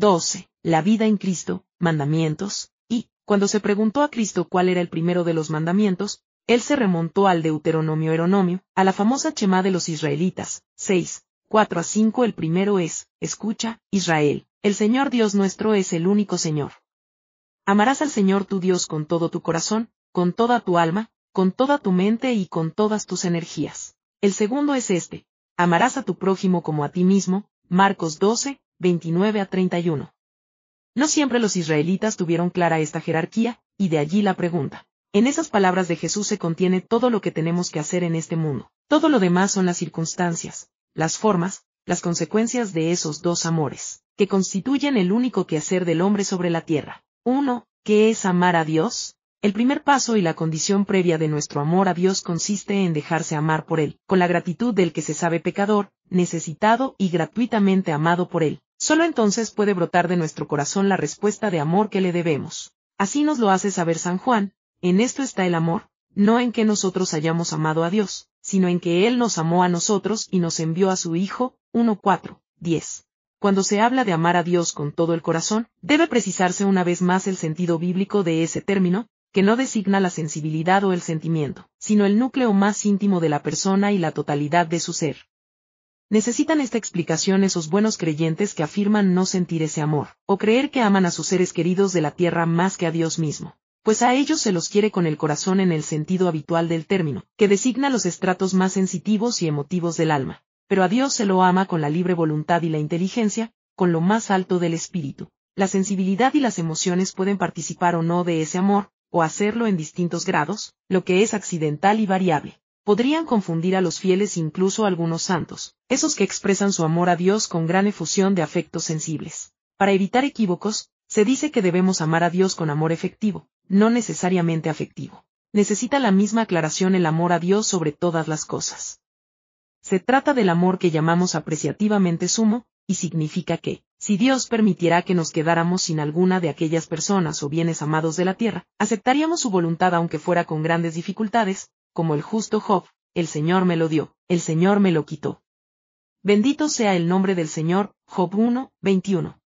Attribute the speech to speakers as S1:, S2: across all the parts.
S1: 12. La vida en Cristo, mandamientos, y, cuando se preguntó a Cristo cuál era el primero de los mandamientos, él se remontó al Deuteronomio Eronomio, a la famosa Chema de los israelitas, 6, 4 a 5 el primero es, escucha, Israel, el Señor Dios nuestro es el único Señor. Amarás al Señor tu Dios con todo tu corazón, con toda tu alma, con toda tu mente y con todas tus energías. El segundo es este, amarás a tu prójimo como a ti mismo, Marcos 12, 29 a 31. No siempre los israelitas tuvieron clara esta jerarquía, y de allí la pregunta. En esas palabras de Jesús se contiene todo lo que tenemos que hacer en este mundo. Todo lo demás son las circunstancias, las formas, las consecuencias de esos dos amores, que constituyen el único quehacer del hombre sobre la tierra. Uno, ¿qué es amar a Dios? El primer paso y la condición previa de nuestro amor a Dios consiste en dejarse amar por Él, con la gratitud del que se sabe pecador, necesitado y gratuitamente amado por Él. Solo entonces puede brotar de nuestro corazón la respuesta de amor que le debemos. Así nos lo hace saber San Juan, en esto está el amor, no en que nosotros hayamos amado a Dios, sino en que Él nos amó a nosotros y nos envió a su Hijo, 1.4, 10. Cuando se habla de amar a Dios con todo el corazón, debe precisarse una vez más el sentido bíblico de ese término, que no designa la sensibilidad o el sentimiento, sino el núcleo más íntimo de la persona y la totalidad de su ser. Necesitan esta explicación esos buenos creyentes que afirman no sentir ese amor, o creer que aman a sus seres queridos de la tierra más que a Dios mismo pues a ellos se los quiere con el corazón en el sentido habitual del término, que designa los estratos más sensitivos y emotivos del alma, pero a Dios se lo ama con la libre voluntad y la inteligencia, con lo más alto del espíritu. La sensibilidad y las emociones pueden participar o no de ese amor, o hacerlo en distintos grados, lo que es accidental y variable. Podrían confundir a los fieles incluso algunos santos, esos que expresan su amor a Dios con gran efusión de afectos sensibles. Para evitar equívocos, se dice que debemos amar a Dios con amor efectivo, no necesariamente afectivo. Necesita la misma aclaración el amor a Dios sobre todas las cosas. Se trata del amor que llamamos apreciativamente sumo, y significa que, si Dios permitiera que nos quedáramos sin alguna de aquellas personas o bienes amados de la tierra, aceptaríamos su voluntad aunque fuera con grandes dificultades, como el justo Job, el Señor me lo dio, el Señor me lo quitó. Bendito sea el nombre del Señor, Job 1, 21.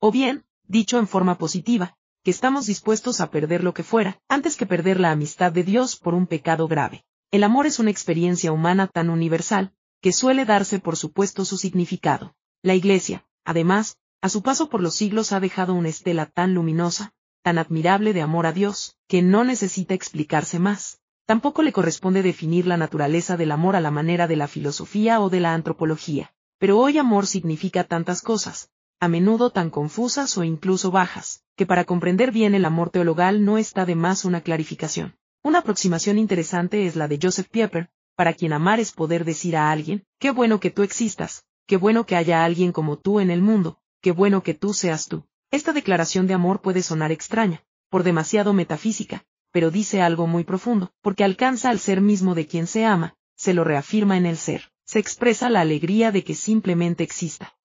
S1: O bien, dicho en forma positiva, que estamos dispuestos a perder lo que fuera, antes que perder la amistad de Dios por un pecado grave. El amor es una experiencia humana tan universal, que suele darse por supuesto su significado. La Iglesia, además, a su paso por los siglos ha dejado una estela tan luminosa, tan admirable de amor a Dios, que no necesita explicarse más. Tampoco le corresponde definir la naturaleza del amor a la manera de la filosofía o de la antropología. Pero hoy amor significa tantas cosas, a menudo tan confusas o incluso bajas, que para comprender bien el amor teologal no está de más una clarificación. Una aproximación interesante es la de Joseph Pieper, para quien amar es poder decir a alguien, qué bueno que tú existas, qué bueno que haya alguien como tú en el mundo, qué bueno que tú seas tú. Esta declaración de amor puede sonar extraña, por demasiado metafísica, pero dice algo muy profundo, porque alcanza al ser mismo de quien se ama, se lo reafirma en el ser, se expresa la alegría de que simplemente exista.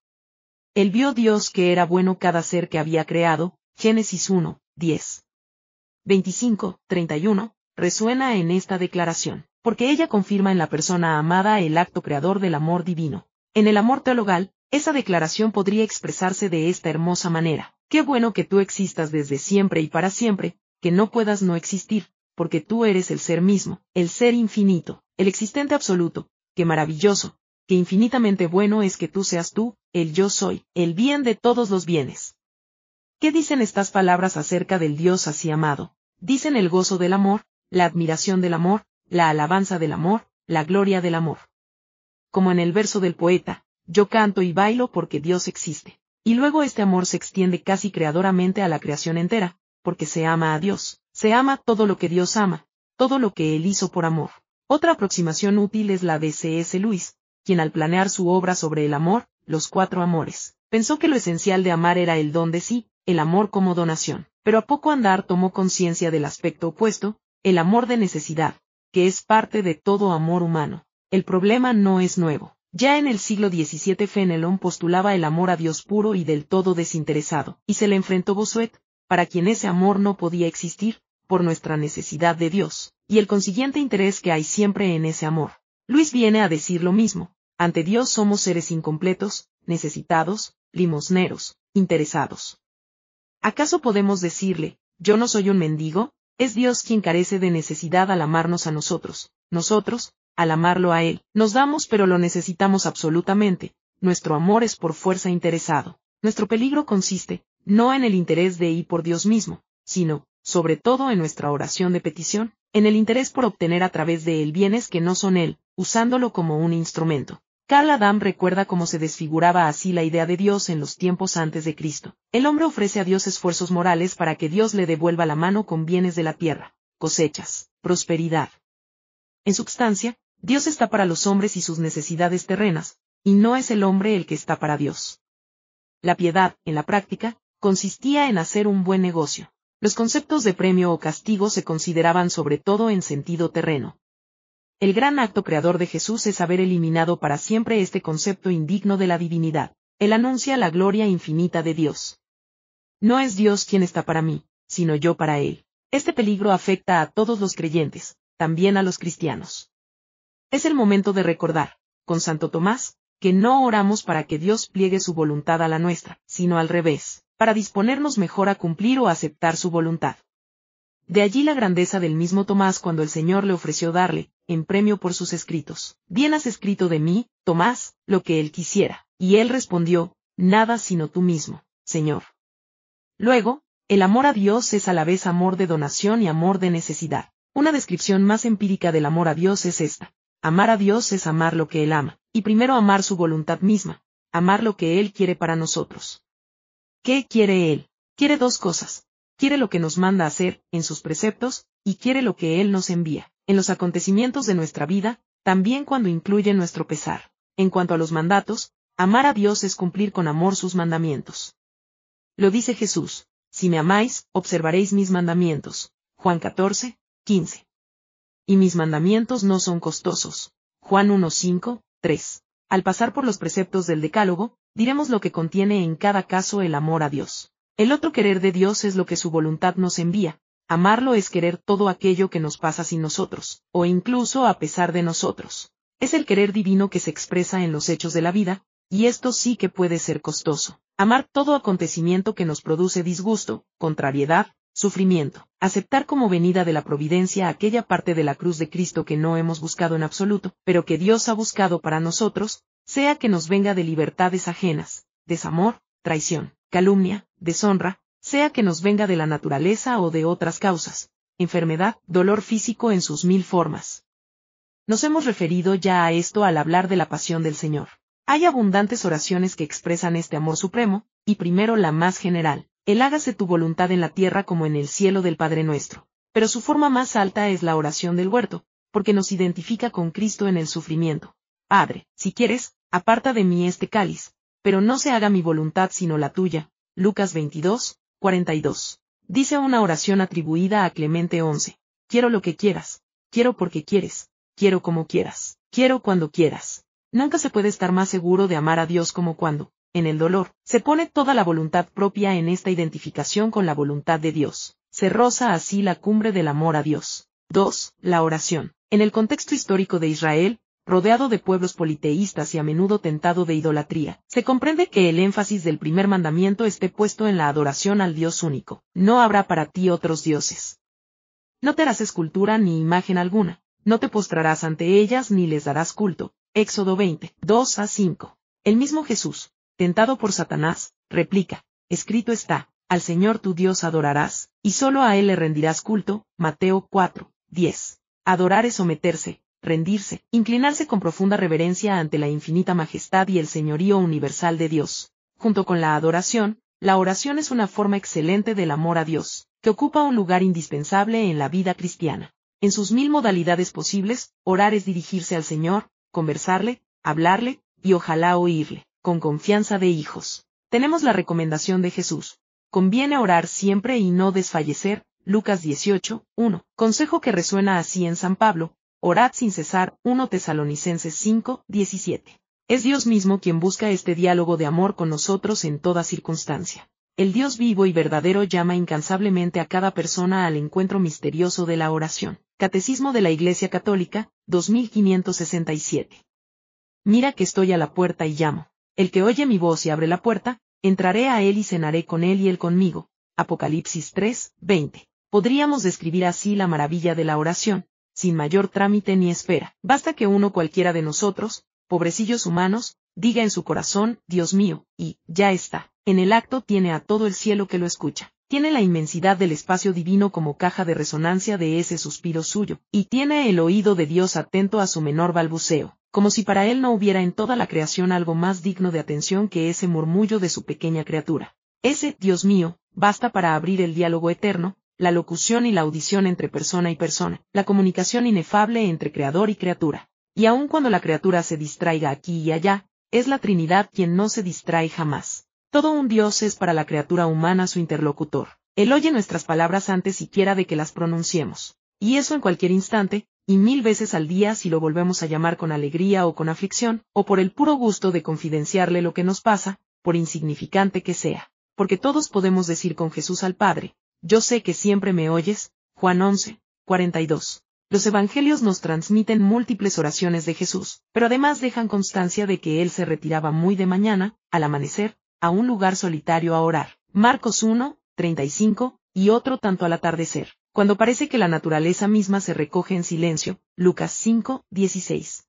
S1: Él vio Dios que era bueno cada ser que había creado, Génesis 1, 10. 25, 31, resuena en esta declaración, porque ella confirma en la persona amada el acto creador del amor divino. En el amor teologal, esa declaración podría expresarse de esta hermosa manera. Qué bueno que tú existas desde siempre y para siempre, que no puedas no existir, porque tú eres el ser mismo, el ser infinito, el existente absoluto, qué maravilloso, que infinitamente bueno es que tú seas tú, el yo soy, el bien de todos los bienes. ¿Qué dicen estas palabras acerca del Dios así amado? Dicen el gozo del amor, la admiración del amor, la alabanza del amor, la gloria del amor. Como en el verso del poeta, yo canto y bailo porque Dios existe. Y luego este amor se extiende casi creadoramente a la creación entera, porque se ama a Dios, se ama todo lo que Dios ama, todo lo que Él hizo por amor. Otra aproximación útil es la de C.S. Lewis, quien al planear su obra sobre el amor, los cuatro amores, pensó que lo esencial de amar era el don de sí, el amor como donación, pero a poco andar tomó conciencia del aspecto opuesto, el amor de necesidad, que es parte de todo amor humano. El problema no es nuevo. Ya en el siglo XVII Fenelon postulaba el amor a Dios puro y del todo desinteresado, y se le enfrentó Bossuet, para quien ese amor no podía existir, por nuestra necesidad de Dios, y el consiguiente interés que hay siempre en ese amor. Luis viene a decir lo mismo, ante Dios somos seres incompletos, necesitados, limosneros, interesados. ¿Acaso podemos decirle, yo no soy un mendigo? Es Dios quien carece de necesidad al amarnos a nosotros. Nosotros, al amarlo a Él, nos damos pero lo necesitamos absolutamente. Nuestro amor es por fuerza interesado. Nuestro peligro consiste, no en el interés de ir por Dios mismo, sino, sobre todo en nuestra oración de petición, en el interés por obtener a través de él bienes que no son él, usándolo como un instrumento. Carl Adam recuerda cómo se desfiguraba así la idea de Dios en los tiempos antes de Cristo. El hombre ofrece a Dios esfuerzos morales para que Dios le devuelva la mano con bienes de la tierra, cosechas, prosperidad. En substancia, Dios está para los hombres y sus necesidades terrenas, y no es el hombre el que está para Dios. La piedad, en la práctica, consistía en hacer un buen negocio. Los conceptos de premio o castigo se consideraban sobre todo en sentido terreno. El gran acto creador de Jesús es haber eliminado para siempre este concepto indigno de la divinidad. Él anuncia la gloria infinita de Dios. No es Dios quien está para mí, sino yo para Él. Este peligro afecta a todos los creyentes, también a los cristianos. Es el momento de recordar, con Santo Tomás, que no oramos para que Dios pliegue su voluntad a la nuestra, sino al revés, para disponernos mejor a cumplir o aceptar su voluntad. De allí la grandeza del mismo Tomás cuando el Señor le ofreció darle, en premio por sus escritos, bien has escrito de mí, Tomás, lo que él quisiera. Y él respondió, nada sino tú mismo, Señor. Luego, el amor a Dios es a la vez amor de donación y amor de necesidad. Una descripción más empírica del amor a Dios es esta. Amar a Dios es amar lo que Él ama, y primero amar su voluntad misma, amar lo que Él quiere para nosotros. ¿Qué quiere Él? Quiere dos cosas, quiere lo que nos manda hacer, en sus preceptos, y quiere lo que Él nos envía, en los acontecimientos de nuestra vida, también cuando incluye nuestro pesar. En cuanto a los mandatos, amar a Dios es cumplir con amor sus mandamientos. Lo dice Jesús, si me amáis, observaréis mis mandamientos. Juan 14, 15. Y mis mandamientos no son costosos. Juan 1, 5, 3. Al pasar por los preceptos del Decálogo, diremos lo que contiene en cada caso el amor a Dios. El otro querer de Dios es lo que su voluntad nos envía. Amarlo es querer todo aquello que nos pasa sin nosotros, o incluso a pesar de nosotros. Es el querer divino que se expresa en los hechos de la vida, y esto sí que puede ser costoso. Amar todo acontecimiento que nos produce disgusto, contrariedad, sufrimiento. Aceptar como venida de la providencia aquella parte de la cruz de Cristo que no hemos buscado en absoluto, pero que Dios ha buscado para nosotros, sea que nos venga de libertades ajenas, desamor, traición, calumnia, deshonra, sea que nos venga de la naturaleza o de otras causas, enfermedad, dolor físico en sus mil formas. Nos hemos referido ya a esto al hablar de la pasión del Señor. Hay abundantes oraciones que expresan este amor supremo, y primero la más general, el hágase tu voluntad en la tierra como en el cielo del Padre nuestro. Pero su forma más alta es la oración del huerto, porque nos identifica con Cristo en el sufrimiento. Padre, si quieres, aparta de mí este cáliz, pero no se haga mi voluntad sino la tuya, Lucas 22, 42. Dice una oración atribuida a Clemente XI. Quiero lo que quieras, quiero porque quieres, quiero como quieras, quiero cuando quieras. Nunca se puede estar más seguro de amar a Dios como cuando, en el dolor, se pone toda la voluntad propia en esta identificación con la voluntad de Dios. Se roza así la cumbre del amor a Dios. 2. La oración. En el contexto histórico de Israel, rodeado de pueblos politeístas y a menudo tentado de idolatría, se comprende que el énfasis del primer mandamiento esté puesto en la adoración al Dios único. No habrá para ti otros dioses. No te harás escultura ni imagen alguna, no te postrarás ante ellas ni les darás culto. Éxodo 20, 2 a 5. El mismo Jesús, tentado por Satanás, replica, escrito está, al Señor tu Dios adorarás, y solo a Él le rendirás culto. Mateo 4, 10. Adorar es someterse, rendirse, inclinarse con profunda reverencia ante la infinita majestad y el señorío universal de Dios. Junto con la adoración, la oración es una forma excelente del amor a Dios, que ocupa un lugar indispensable en la vida cristiana. En sus mil modalidades posibles, orar es dirigirse al Señor, conversarle, hablarle, y ojalá oírle, con confianza de hijos. Tenemos la recomendación de Jesús. Conviene orar siempre y no desfallecer, Lucas 18, 1. Consejo que resuena así en San Pablo, Orad sin cesar, 1 Tesalonicenses 5, 17. Es Dios mismo quien busca este diálogo de amor con nosotros en toda circunstancia. El Dios vivo y verdadero llama incansablemente a cada persona al encuentro misterioso de la oración. Catecismo de la Iglesia Católica, 2567. Mira que estoy a la puerta y llamo. El que oye mi voz y abre la puerta, entraré a él y cenaré con él y él conmigo. Apocalipsis 3, 20. Podríamos describir así la maravilla de la oración, sin mayor trámite ni espera. Basta que uno cualquiera de nosotros, pobrecillos humanos, diga en su corazón, Dios mío, y, ya está. En el acto tiene a todo el cielo que lo escucha. Tiene la inmensidad del espacio divino como caja de resonancia de ese suspiro suyo, y tiene el oído de Dios atento a su menor balbuceo, como si para él no hubiera en toda la creación algo más digno de atención que ese murmullo de su pequeña criatura. Ese, Dios mío, basta para abrir el diálogo eterno, la locución y la audición entre persona y persona, la comunicación inefable entre creador y criatura. Y aun cuando la criatura se distraiga aquí y allá, es la Trinidad quien no se distrae jamás. Todo un Dios es para la criatura humana su interlocutor. Él oye nuestras palabras antes siquiera de que las pronunciemos. Y eso en cualquier instante, y mil veces al día si lo volvemos a llamar con alegría o con aflicción, o por el puro gusto de confidenciarle lo que nos pasa, por insignificante que sea. Porque todos podemos decir con Jesús al Padre, yo sé que siempre me oyes, Juan 11, 42. Los evangelios nos transmiten múltiples oraciones de Jesús, pero además dejan constancia de que él se retiraba muy de mañana, al amanecer, a un lugar solitario a orar. Marcos 1, 35, y otro tanto al atardecer, cuando parece que la naturaleza misma se recoge en silencio. Lucas 5, 16.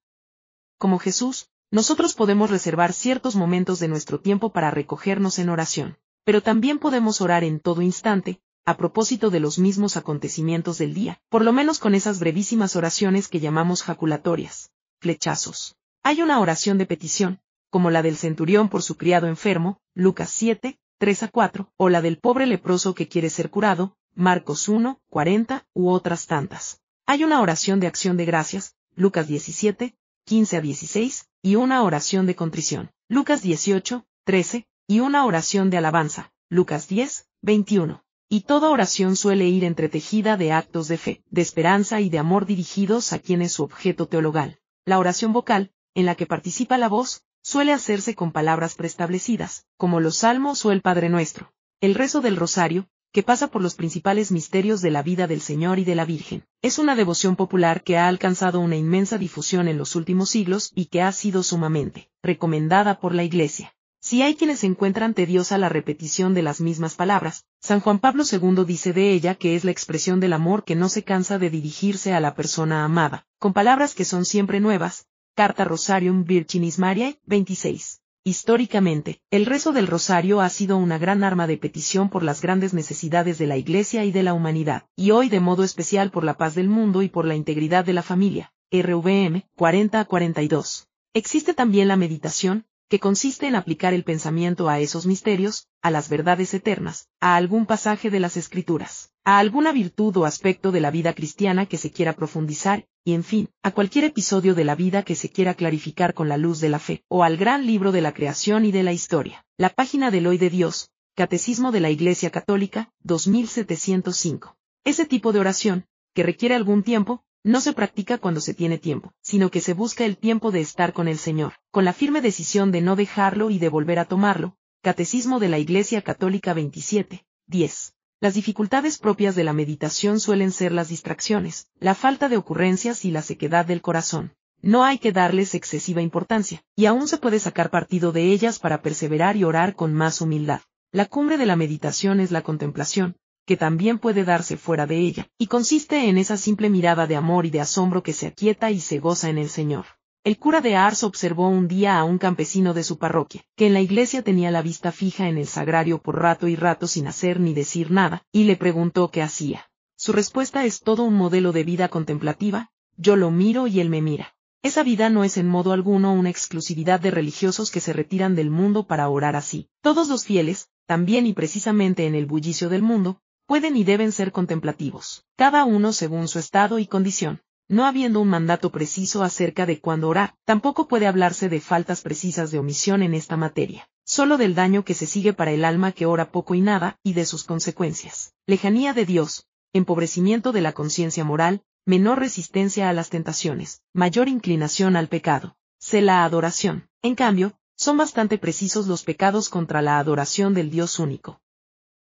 S1: Como Jesús, nosotros podemos reservar ciertos momentos de nuestro tiempo para recogernos en oración, pero también podemos orar en todo instante, a propósito de los mismos acontecimientos del día, por lo menos con esas brevísimas oraciones que llamamos jaculatorias, flechazos. Hay una oración de petición, como la del centurión por su criado enfermo, Lucas 7, 3 a 4, o la del pobre leproso que quiere ser curado, Marcos 1, 40, u otras tantas. Hay una oración de acción de gracias, Lucas 17, 15 a 16, y una oración de contrición, Lucas 18, 13, y una oración de alabanza, Lucas 10, 21. Y toda oración suele ir entretejida de actos de fe, de esperanza y de amor dirigidos a quien es su objeto teologal. La oración vocal, en la que participa la voz, suele hacerse con palabras preestablecidas, como los salmos o el Padre Nuestro. El rezo del rosario, que pasa por los principales misterios de la vida del Señor y de la Virgen. Es una devoción popular que ha alcanzado una inmensa difusión en los últimos siglos y que ha sido sumamente recomendada por la Iglesia. Si hay quienes encuentran tediosa la repetición de las mismas palabras, San Juan Pablo II dice de ella que es la expresión del amor que no se cansa de dirigirse a la persona amada, con palabras que son siempre nuevas, Carta Rosarium Virginis Mariae, 26. Históricamente, el rezo del rosario ha sido una gran arma de petición por las grandes necesidades de la Iglesia y de la humanidad, y hoy de modo especial por la paz del mundo y por la integridad de la familia. RVM 40 a 42. Existe también la meditación, que consiste en aplicar el pensamiento a esos misterios, a las verdades eternas, a algún pasaje de las Escrituras, a alguna virtud o aspecto de la vida cristiana que se quiera profundizar, y en fin, a cualquier episodio de la vida que se quiera clarificar con la luz de la fe, o al gran libro de la creación y de la historia. La página del Hoy de Dios, Catecismo de la Iglesia Católica, 2705. Ese tipo de oración, que requiere algún tiempo, no se practica cuando se tiene tiempo, sino que se busca el tiempo de estar con el Señor, con la firme decisión de no dejarlo y de volver a tomarlo. Catecismo de la Iglesia Católica 27, 10. Las dificultades propias de la meditación suelen ser las distracciones, la falta de ocurrencias y la sequedad del corazón. No hay que darles excesiva importancia, y aún se puede sacar partido de ellas para perseverar y orar con más humildad. La cumbre de la meditación es la contemplación, que también puede darse fuera de ella, y consiste en esa simple mirada de amor y de asombro que se aquieta y se goza en el Señor. El cura de Ars observó un día a un campesino de su parroquia, que en la iglesia tenía la vista fija en el sagrario por rato y rato sin hacer ni decir nada, y le preguntó qué hacía. Su respuesta es todo un modelo de vida contemplativa, yo lo miro y él me mira. Esa vida no es en modo alguno una exclusividad de religiosos que se retiran del mundo para orar así. Todos los fieles, también y precisamente en el bullicio del mundo, pueden y deben ser contemplativos, cada uno según su estado y condición. No habiendo un mandato preciso acerca de cuándo orar, tampoco puede hablarse de faltas precisas de omisión en esta materia, solo del daño que se sigue para el alma que ora poco y nada, y de sus consecuencias. Lejanía de Dios, empobrecimiento de la conciencia moral, menor resistencia a las tentaciones, mayor inclinación al pecado. Se la adoración. En cambio, son bastante precisos los pecados contra la adoración del Dios único.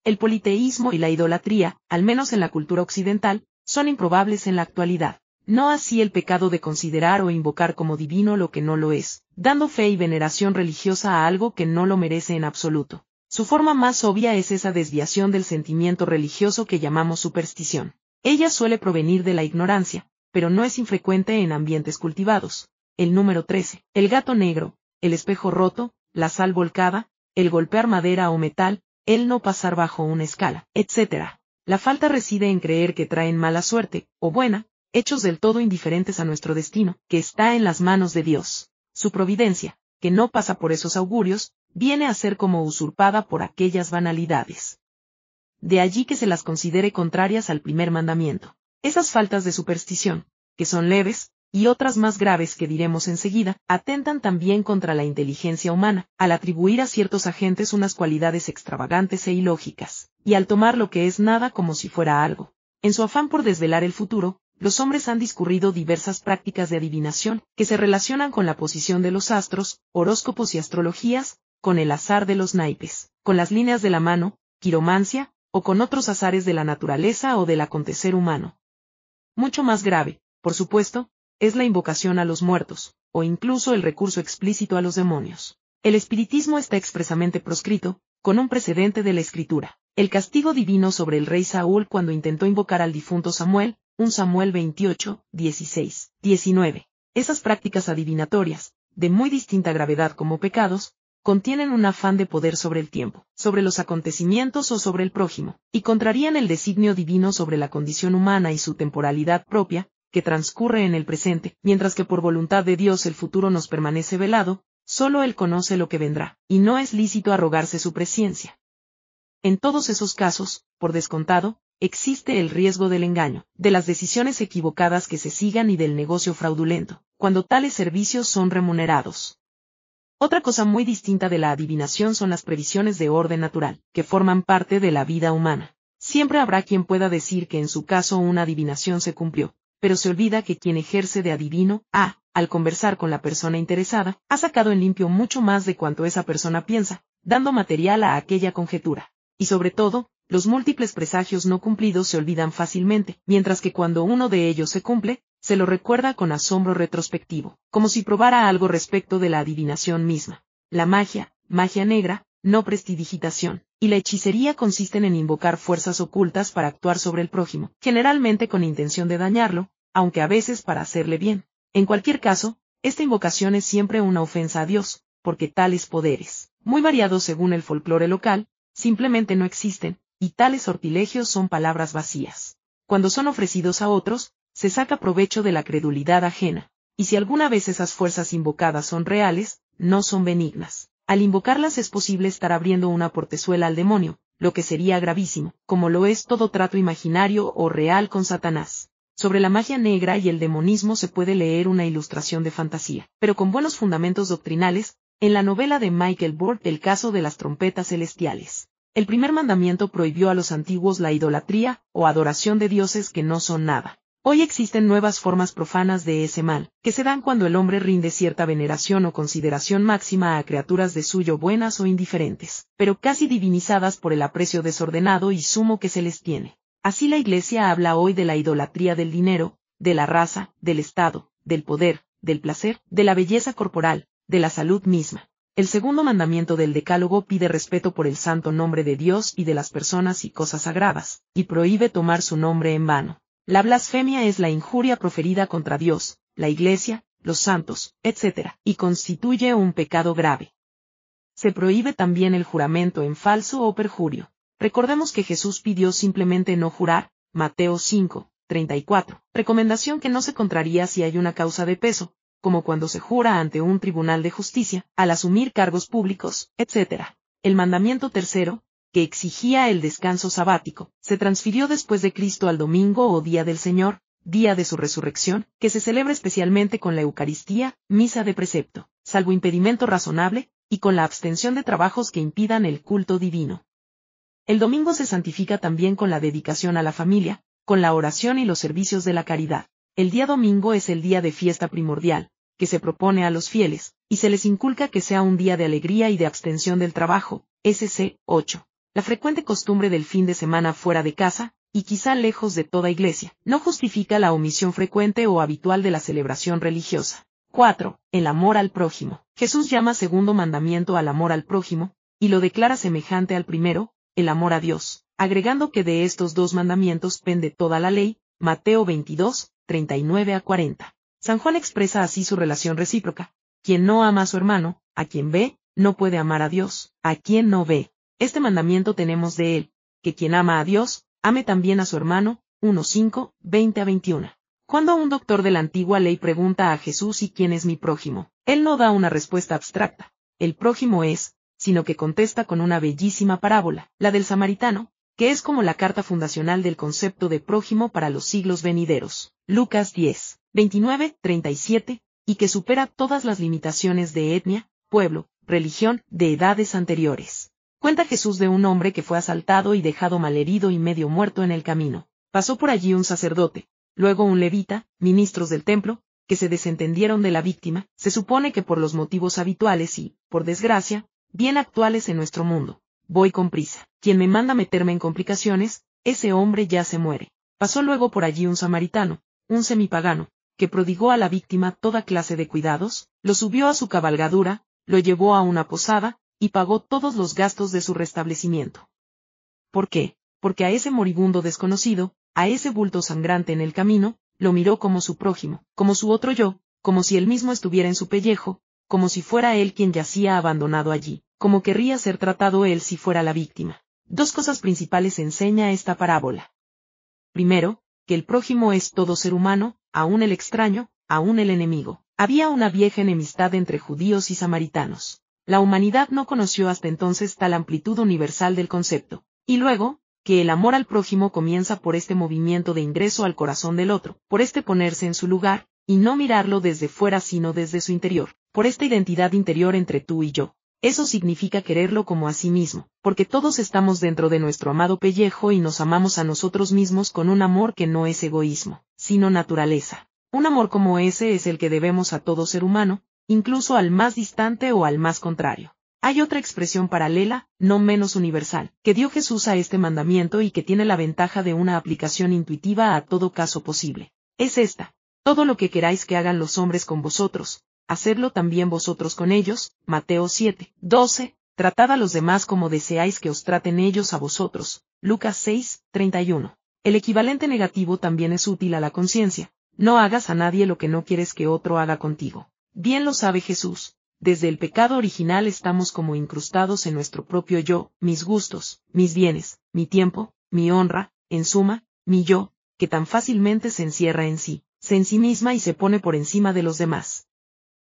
S1: El politeísmo y la idolatría, al menos en la cultura occidental, son improbables en la actualidad. No así el pecado de considerar o invocar como divino lo que no lo es, dando fe y veneración religiosa a algo que no lo merece en absoluto. Su forma más obvia es esa desviación del sentimiento religioso que llamamos superstición. Ella suele provenir de la ignorancia, pero no es infrecuente en ambientes cultivados. El número 13, el gato negro, el espejo roto, la sal volcada, el golpear madera o metal, el no pasar bajo una escala, etc. La falta reside en creer que traen mala suerte, o buena, hechos del todo indiferentes a nuestro destino, que está en las manos de Dios. Su providencia, que no pasa por esos augurios, viene a ser como usurpada por aquellas banalidades. De allí que se las considere contrarias al primer mandamiento. Esas faltas de superstición, que son leves, y otras más graves que diremos enseguida, atentan también contra la inteligencia humana, al atribuir a ciertos agentes unas cualidades extravagantes e ilógicas, y al tomar lo que es nada como si fuera algo. En su afán por desvelar el futuro, los hombres han discurrido diversas prácticas de adivinación, que se relacionan con la posición de los astros, horóscopos y astrologías, con el azar de los naipes, con las líneas de la mano, quiromancia, o con otros azares de la naturaleza o del acontecer humano. Mucho más grave, por supuesto, es la invocación a los muertos, o incluso el recurso explícito a los demonios. El espiritismo está expresamente proscrito, con un precedente de la escritura. El castigo divino sobre el rey Saúl cuando intentó invocar al difunto Samuel, un Samuel 28, 16, 19. Esas prácticas adivinatorias, de muy distinta gravedad como pecados, contienen un afán de poder sobre el tiempo, sobre los acontecimientos o sobre el prójimo, y contrarían el designio divino sobre la condición humana y su temporalidad propia, que transcurre en el presente, mientras que por voluntad de Dios el futuro nos permanece velado, solo Él conoce lo que vendrá, y no es lícito arrogarse su presencia. En todos esos casos, por descontado, existe el riesgo del engaño, de las decisiones equivocadas que se sigan y del negocio fraudulento, cuando tales servicios son remunerados. Otra cosa muy distinta de la adivinación son las previsiones de orden natural, que forman parte de la vida humana. Siempre habrá quien pueda decir que en su caso una adivinación se cumplió, pero se olvida que quien ejerce de adivino, ha, al conversar con la persona interesada, ha sacado en limpio mucho más de cuanto esa persona piensa, dando material a aquella conjetura. Y sobre todo, los múltiples presagios no cumplidos se olvidan fácilmente, mientras que cuando uno de ellos se cumple, se lo recuerda con asombro retrospectivo, como si probara algo respecto de la adivinación misma. La magia, magia negra, no prestidigitación, y la hechicería consisten en invocar fuerzas ocultas para actuar sobre el prójimo, generalmente con intención de dañarlo, aunque a veces para hacerle bien. En cualquier caso, esta invocación es siempre una ofensa a Dios, porque tales poderes, muy variados según el folclore local, simplemente no existen, y tales sortilegios son palabras vacías. Cuando son ofrecidos a otros, se saca provecho de la credulidad ajena, y si alguna vez esas fuerzas invocadas son reales, no son benignas. Al invocarlas es posible estar abriendo una portezuela al demonio, lo que sería gravísimo, como lo es todo trato imaginario o real con Satanás. Sobre la magia negra y el demonismo se puede leer una ilustración de fantasía, pero con buenos fundamentos doctrinales, en la novela de Michael Burt El caso de las trompetas celestiales. El primer mandamiento prohibió a los antiguos la idolatría o adoración de dioses que no son nada. Hoy existen nuevas formas profanas de ese mal, que se dan cuando el hombre rinde cierta veneración o consideración máxima a criaturas de suyo buenas o indiferentes, pero casi divinizadas por el aprecio desordenado y sumo que se les tiene. Así la Iglesia habla hoy de la idolatría del dinero, de la raza, del Estado, del poder, del placer, de la belleza corporal, de la salud misma. El segundo mandamiento del Decálogo pide respeto por el santo nombre de Dios y de las personas y cosas sagradas, y prohíbe tomar su nombre en vano. La blasfemia es la injuria proferida contra Dios, la Iglesia, los santos, etc., y constituye un pecado grave. Se prohíbe también el juramento en falso o perjurio. Recordemos que Jesús pidió simplemente no jurar, Mateo 5, 34, recomendación que no se contraría si hay una causa de peso, como cuando se jura ante un tribunal de justicia, al asumir cargos públicos, etc. El mandamiento tercero, que exigía el descanso sabático, se transfirió después de Cristo al domingo o Día del Señor, día de su resurrección, que se celebra especialmente con la Eucaristía, misa de precepto, salvo impedimento razonable, y con la abstención de trabajos que impidan el culto divino. El domingo se santifica también con la dedicación a la familia, con la oración y los servicios de la caridad. El día domingo es el día de fiesta primordial, que se propone a los fieles, y se les inculca que sea un día de alegría y de abstención del trabajo, SC 8 la frecuente costumbre del fin de semana fuera de casa, y quizá lejos de toda iglesia, no justifica la omisión frecuente o habitual de la celebración religiosa. 4. El amor al prójimo. Jesús llama segundo mandamiento al amor al prójimo, y lo declara semejante al primero, el amor a Dios, agregando que de estos dos mandamientos pende toda la ley, Mateo 22, 39 a 40. San Juan expresa así su relación recíproca. Quien no ama a su hermano, a quien ve, no puede amar a Dios, a quien no ve. Este mandamiento tenemos de él, que quien ama a Dios, ame también a su hermano, 1.5, 20 a 21. Cuando un doctor de la antigua ley pregunta a Jesús y quién es mi prójimo, él no da una respuesta abstracta. El prójimo es, sino que contesta con una bellísima parábola, la del samaritano, que es como la carta fundacional del concepto de prójimo para los siglos venideros. Lucas 10, 29, 37, y que supera todas las limitaciones de etnia, pueblo, religión, de edades anteriores. Cuenta Jesús de un hombre que fue asaltado y dejado malherido y medio muerto en el camino. Pasó por allí un sacerdote, luego un levita, ministros del templo, que se desentendieron de la víctima, se supone que por los motivos habituales y, por desgracia, bien actuales en nuestro mundo. Voy con prisa. Quien me manda meterme en complicaciones, ese hombre ya se muere. Pasó luego por allí un samaritano, un semipagano, que prodigó a la víctima toda clase de cuidados, lo subió a su cabalgadura, lo llevó a una posada, y pagó todos los gastos de su restablecimiento. ¿Por qué? Porque a ese moribundo desconocido, a ese bulto sangrante en el camino, lo miró como su prójimo, como su otro yo, como si él mismo estuviera en su pellejo, como si fuera él quien yacía abandonado allí, como querría ser tratado él si fuera la víctima. Dos cosas principales enseña esta parábola. Primero, que el prójimo es todo ser humano, aún el extraño, aún el enemigo. Había una vieja enemistad entre judíos y samaritanos. La humanidad no conoció hasta entonces tal amplitud universal del concepto. Y luego, que el amor al prójimo comienza por este movimiento de ingreso al corazón del otro, por este ponerse en su lugar, y no mirarlo desde fuera sino desde su interior, por esta identidad interior entre tú y yo. Eso significa quererlo como a sí mismo, porque todos estamos dentro de nuestro amado pellejo y nos amamos a nosotros mismos con un amor que no es egoísmo, sino naturaleza. Un amor como ese es el que debemos a todo ser humano, incluso al más distante o al más contrario. Hay otra expresión paralela, no menos universal, que dio Jesús a este mandamiento y que tiene la ventaja de una aplicación intuitiva a todo caso posible. Es esta. Todo lo que queráis que hagan los hombres con vosotros, hacedlo también vosotros con ellos. Mateo 7, 12. Tratad a los demás como deseáis que os traten ellos a vosotros. Lucas 6, 31. El equivalente negativo también es útil a la conciencia. No hagas a nadie lo que no quieres que otro haga contigo. Bien lo sabe Jesús, desde el pecado original estamos como incrustados en nuestro propio yo, mis gustos, mis bienes, mi tiempo, mi honra, en suma, mi yo, que tan fácilmente se encierra en sí, se en sí misma y se pone por encima de los demás.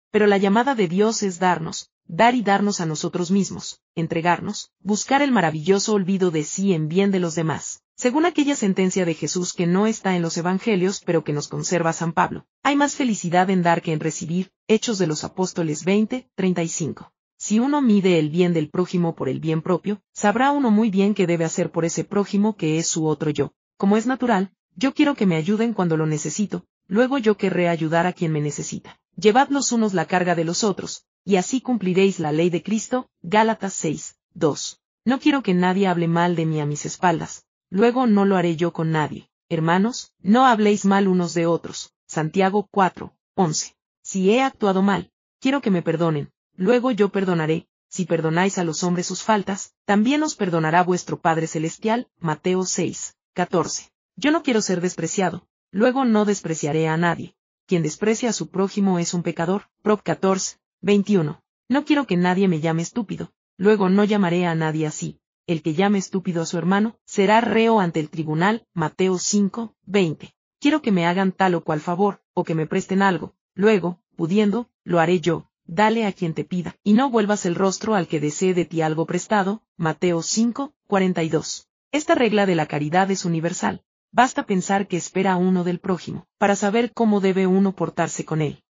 S1: Pero la llamada de Dios es darnos, dar y darnos a nosotros mismos, entregarnos, buscar el maravilloso olvido de sí en bien de los demás. Según aquella sentencia de Jesús que no está en los Evangelios pero que nos conserva San Pablo, hay más felicidad en dar que en recibir, Hechos de los Apóstoles 20, 35. Si uno mide el bien del prójimo por el bien propio, sabrá uno muy bien qué debe hacer por ese prójimo que es su otro yo. Como es natural, yo quiero que me ayuden cuando lo necesito, luego yo querré ayudar a quien me necesita. Llevad los unos la carga de los otros, y así cumpliréis la ley de Cristo. Gálatas 6, 2. No quiero que nadie hable mal de mí a mis espaldas, luego no lo haré yo con nadie. Hermanos, no habléis mal unos de otros. Santiago 4, 11. Si he actuado mal, quiero que me perdonen, luego yo perdonaré, si perdonáis a los hombres sus faltas, también os perdonará vuestro Padre Celestial. Mateo 6, 14. Yo no quiero ser despreciado, luego no despreciaré a nadie. Quien desprecia a su prójimo es un pecador. Prop 14, 21. No quiero que nadie me llame estúpido, luego no llamaré a nadie así el que llame estúpido a su hermano, será reo ante el tribunal, Mateo 5, 20. Quiero que me hagan tal o cual favor, o que me presten algo, luego, pudiendo, lo haré yo, dale a quien te pida, y no vuelvas el rostro al que desee de ti algo prestado, Mateo 5, 42. Esta regla de la caridad es universal, basta pensar que espera a uno del prójimo, para saber cómo debe uno portarse con él.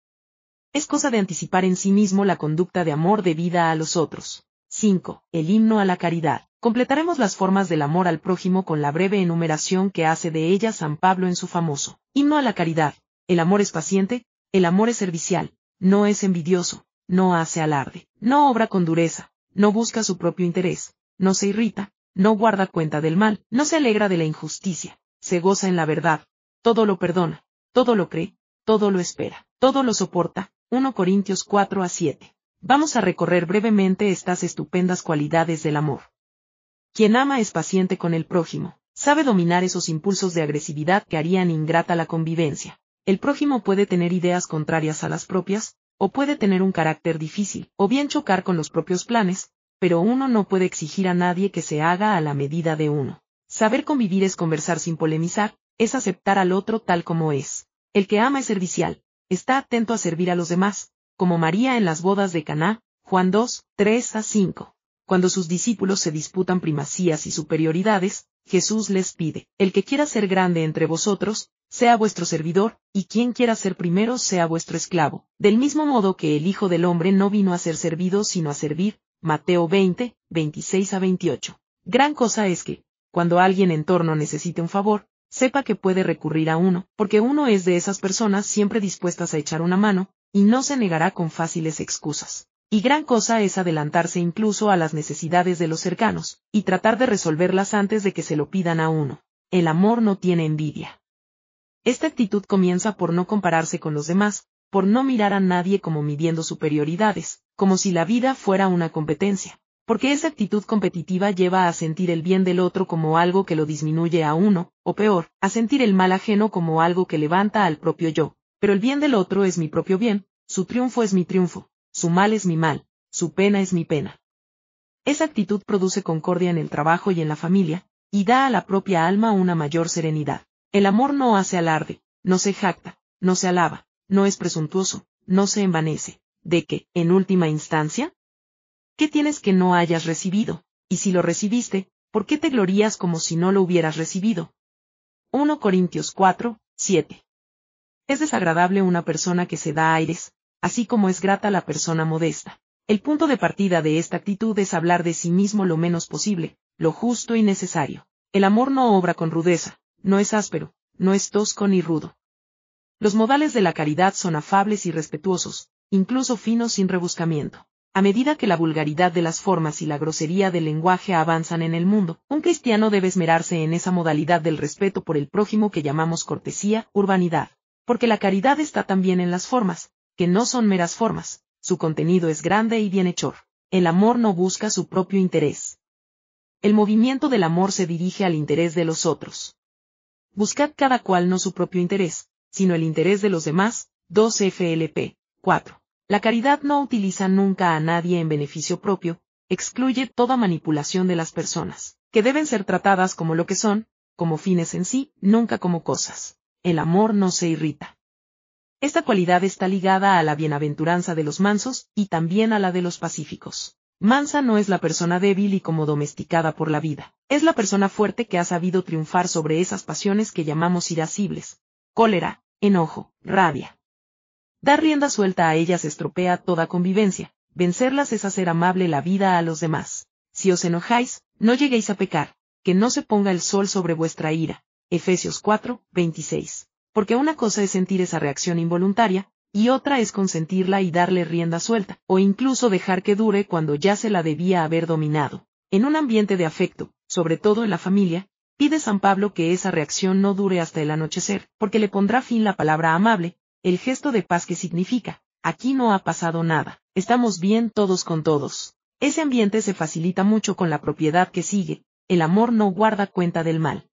S1: Es cosa de anticipar en sí mismo la conducta de amor debida a los otros. 5. El himno a la caridad. Completaremos las formas del amor al prójimo con la breve enumeración que hace de ella San Pablo en su famoso Himno a la Caridad. El amor es paciente, el amor es servicial, no es envidioso, no hace alarde, no obra con dureza, no busca su propio interés, no se irrita, no guarda cuenta del mal, no se alegra de la injusticia, se goza en la verdad, todo lo perdona, todo lo cree, todo lo espera, todo lo soporta. 1 Corintios 4 a 7. vamos a recorrer brevemente estas estupendas cualidades del amor. Quien ama es paciente con el prójimo, sabe dominar esos impulsos de agresividad que harían ingrata la convivencia. El prójimo puede tener ideas contrarias a las propias, o puede tener un carácter difícil, o bien chocar con los propios planes, pero uno no puede exigir a nadie que se haga a la medida de uno. Saber convivir es conversar sin polemizar, es aceptar al otro tal como es. El que ama es servicial, está atento a servir a los demás, como María en las bodas de Caná, Juan 2, 3 a 5. Cuando sus discípulos se disputan primacías y superioridades, Jesús les pide, el que quiera ser grande entre vosotros, sea vuestro servidor, y quien quiera ser primero sea vuestro esclavo, del mismo modo que el Hijo del Hombre no vino a ser servido sino a servir, Mateo 20, 26 a 28. Gran cosa es que, cuando alguien en torno necesite un favor, sepa que puede recurrir a uno, porque uno es de esas personas siempre dispuestas a echar una mano, y no se negará con fáciles excusas. Y gran cosa es adelantarse incluso a las necesidades de los cercanos, y tratar de resolverlas antes de que se lo pidan a uno. El amor no tiene envidia. Esta actitud comienza por no compararse con los demás, por no mirar a nadie como midiendo superioridades, como si la vida fuera una competencia, porque esa actitud competitiva lleva a sentir el bien del otro como algo que lo disminuye a uno, o peor, a sentir el mal ajeno como algo que levanta al propio yo. Pero el bien del otro es mi propio bien, su triunfo es mi triunfo, su mal es mi mal, su pena es mi pena. Esa actitud produce concordia en el trabajo y en la familia, y da a la propia alma una mayor serenidad. El amor no hace alarde, no se jacta, no se alaba, no es presuntuoso, no se envanece. ¿De qué, en última instancia? ¿Qué tienes que no hayas recibido? Y si lo recibiste, ¿por qué te glorías como si no lo hubieras recibido? 1 Corintios 4, 7. Es desagradable una persona que se da aires, así como es grata la persona modesta. El punto de partida de esta actitud es hablar de sí mismo lo menos posible, lo justo y necesario. El amor no obra con rudeza, no es áspero, no es tosco ni rudo. Los modales de la caridad son afables y respetuosos, incluso finos sin rebuscamiento. A medida que la vulgaridad de las formas y la grosería del lenguaje avanzan en el mundo, un cristiano debe esmerarse en esa modalidad del respeto por el prójimo que llamamos cortesía, urbanidad. Porque la caridad está también en las formas, que no son meras formas, su contenido es grande y bienhechor. El amor no busca su propio interés. El movimiento del amor se dirige al interés de los otros. Buscad cada cual no su propio interés, sino el interés de los demás, 2 FLP, 4. La caridad no utiliza nunca a nadie en beneficio propio, excluye toda manipulación de las personas, que deben ser tratadas como lo que son, como fines en sí, nunca como cosas. El amor no se irrita. Esta cualidad está ligada a la bienaventuranza de los mansos y también a la de los pacíficos. Mansa no es la persona débil y como domesticada por la vida, es la persona fuerte que ha sabido triunfar sobre esas pasiones que llamamos irascibles, cólera, enojo, rabia, Dar rienda suelta a ellas estropea toda convivencia, vencerlas es hacer amable la vida a los demás. Si os enojáis, no lleguéis a pecar, que no se ponga el sol sobre vuestra ira. Efesios 4, 26. Porque una cosa es sentir esa reacción involuntaria, y otra es consentirla y darle rienda suelta, o incluso dejar que dure cuando ya se la debía haber dominado. En un ambiente de afecto, sobre todo en la familia, pide San Pablo que esa reacción no dure hasta el anochecer, porque le pondrá fin la palabra amable, el gesto de paz que significa, aquí no ha pasado nada, estamos bien todos con todos. Ese ambiente se facilita mucho con la propiedad que sigue, el amor no guarda cuenta del mal.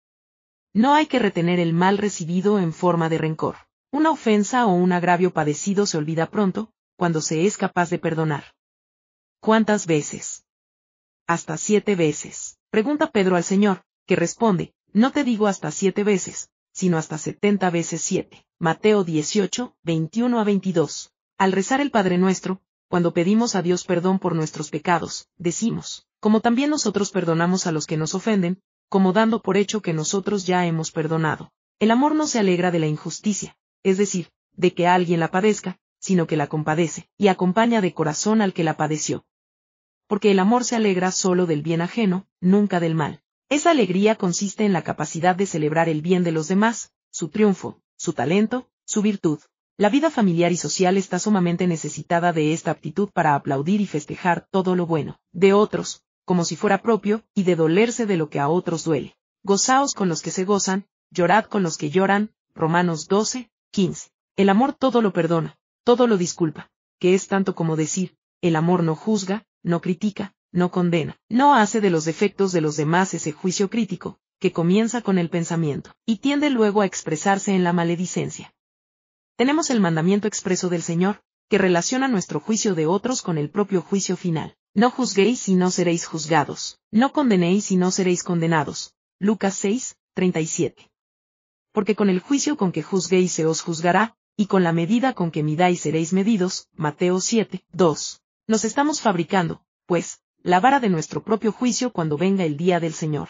S1: No hay que retener el mal recibido en forma de rencor. Una ofensa o un agravio padecido se olvida pronto, cuando se es capaz de perdonar. ¿Cuántas veces? Hasta siete veces. Pregunta Pedro al Señor, que responde, no te digo hasta siete veces, sino hasta setenta veces siete. Mateo 18, 21 a 22. Al rezar el Padre Nuestro, cuando pedimos a Dios perdón por nuestros pecados, decimos, como también nosotros perdonamos a los que nos ofenden, como dando por hecho que nosotros ya hemos perdonado. El amor no se alegra de la injusticia, es decir, de que alguien la padezca, sino que la compadece, y acompaña de corazón al que la padeció. Porque el amor se alegra solo del bien ajeno, nunca del mal. Esa alegría consiste en la capacidad de celebrar el bien de los demás, su triunfo, su talento, su virtud. La vida familiar y social está sumamente necesitada de esta aptitud para aplaudir y festejar todo lo bueno, de otros, como si fuera propio, y de dolerse de lo que a otros duele. Gozaos con los que se gozan, llorad con los que lloran, Romanos 12, 15. El amor todo lo perdona, todo lo disculpa, que es tanto como decir, el amor no juzga, no critica, no condena, no hace de los defectos de los demás ese juicio crítico, que comienza con el pensamiento, y tiende luego a expresarse en la maledicencia. Tenemos el mandamiento expreso del Señor, que relaciona nuestro juicio de otros con el propio juicio final. No juzguéis y no seréis juzgados, no condenéis y no seréis condenados. Lucas 6, 37. Porque con el juicio con que juzguéis se os juzgará, y con la medida con que midáis seréis medidos. Mateo 7, 2. Nos estamos fabricando, pues, la vara de nuestro propio juicio cuando venga el día del Señor.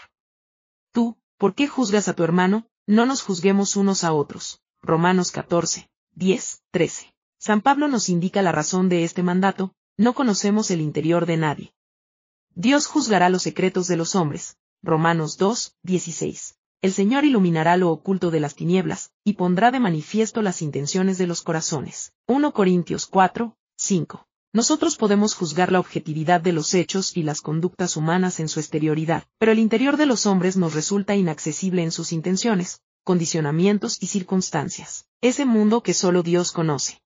S1: Tú, ¿por qué juzgas a tu hermano? No nos juzguemos unos a otros. Romanos 14, 10, 13. San Pablo nos indica la razón de este mandato, no conocemos el interior de nadie. Dios juzgará los secretos de los hombres. Romanos 2, 16. El Señor iluminará lo oculto de las tinieblas, y pondrá de manifiesto las intenciones de los corazones. 1 Corintios 4, 5. Nosotros podemos juzgar la objetividad de los hechos y las conductas humanas en su exterioridad, pero el interior de los hombres nos resulta inaccesible en sus intenciones, condicionamientos y circunstancias. Ese mundo que solo Dios conoce.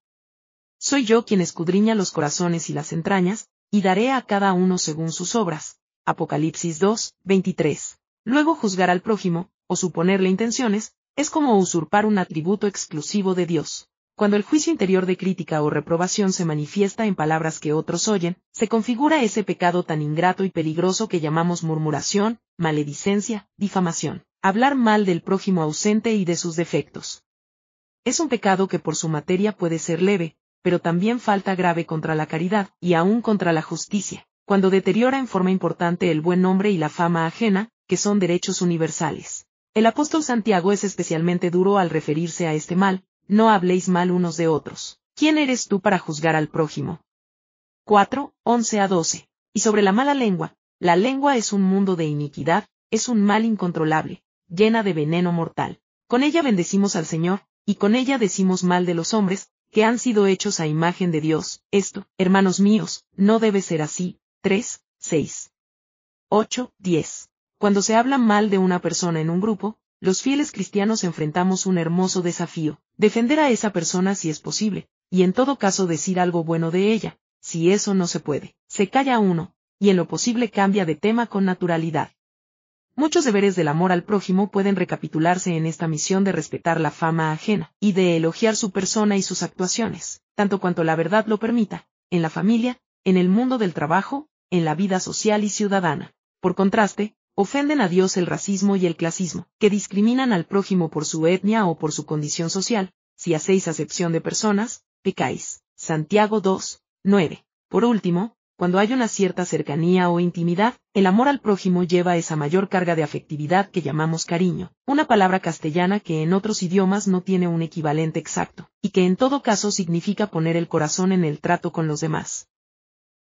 S1: Soy yo quien escudriña los corazones y las entrañas, y daré a cada uno según sus obras. Apocalipsis 2, 23. Luego juzgar al prójimo, o suponerle intenciones, es como usurpar un atributo exclusivo de Dios. Cuando el juicio interior de crítica o reprobación se manifiesta en palabras que otros oyen, se configura ese pecado tan ingrato y peligroso que llamamos murmuración, maledicencia, difamación, hablar mal del prójimo ausente y de sus defectos. Es un pecado que por su materia puede ser leve, pero también falta grave contra la caridad, y aún contra la justicia, cuando deteriora en forma importante el buen nombre y la fama ajena, que son derechos universales. El apóstol Santiago es especialmente duro al referirse a este mal, no habléis mal unos de otros. ¿Quién eres tú para juzgar al prójimo? 4, 11 a 12. Y sobre la mala lengua, la lengua es un mundo de iniquidad, es un mal incontrolable, llena de veneno mortal. Con ella bendecimos al Señor, y con ella decimos mal de los hombres, que han sido hechos a imagen de Dios. Esto, hermanos míos, no debe ser así. 3, 6. 8, 10. Cuando se habla mal de una persona en un grupo, los fieles cristianos enfrentamos un hermoso desafío, defender a esa persona si es posible, y en todo caso decir algo bueno de ella, si eso no se puede, se calla uno, y en lo posible cambia de tema con naturalidad. Muchos deberes del amor al prójimo pueden recapitularse en esta misión de respetar la fama ajena, y de elogiar su persona y sus actuaciones, tanto cuanto la verdad lo permita, en la familia, en el mundo del trabajo, en la vida social y ciudadana. Por contraste, ofenden a Dios el racismo y el clasismo, que discriminan al prójimo por su etnia o por su condición social, si hacéis acepción de personas, pecáis. Santiago 2, 9. Por último, cuando hay una cierta cercanía o intimidad, el amor al prójimo lleva esa mayor carga de afectividad que llamamos cariño, una palabra castellana que en otros idiomas no tiene un equivalente exacto, y que en todo caso significa poner el corazón en el trato con los demás.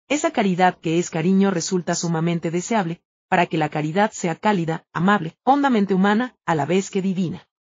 S1: Esa caridad que es cariño resulta sumamente deseable, para que la caridad sea cálida, amable, hondamente humana, a la vez que divina.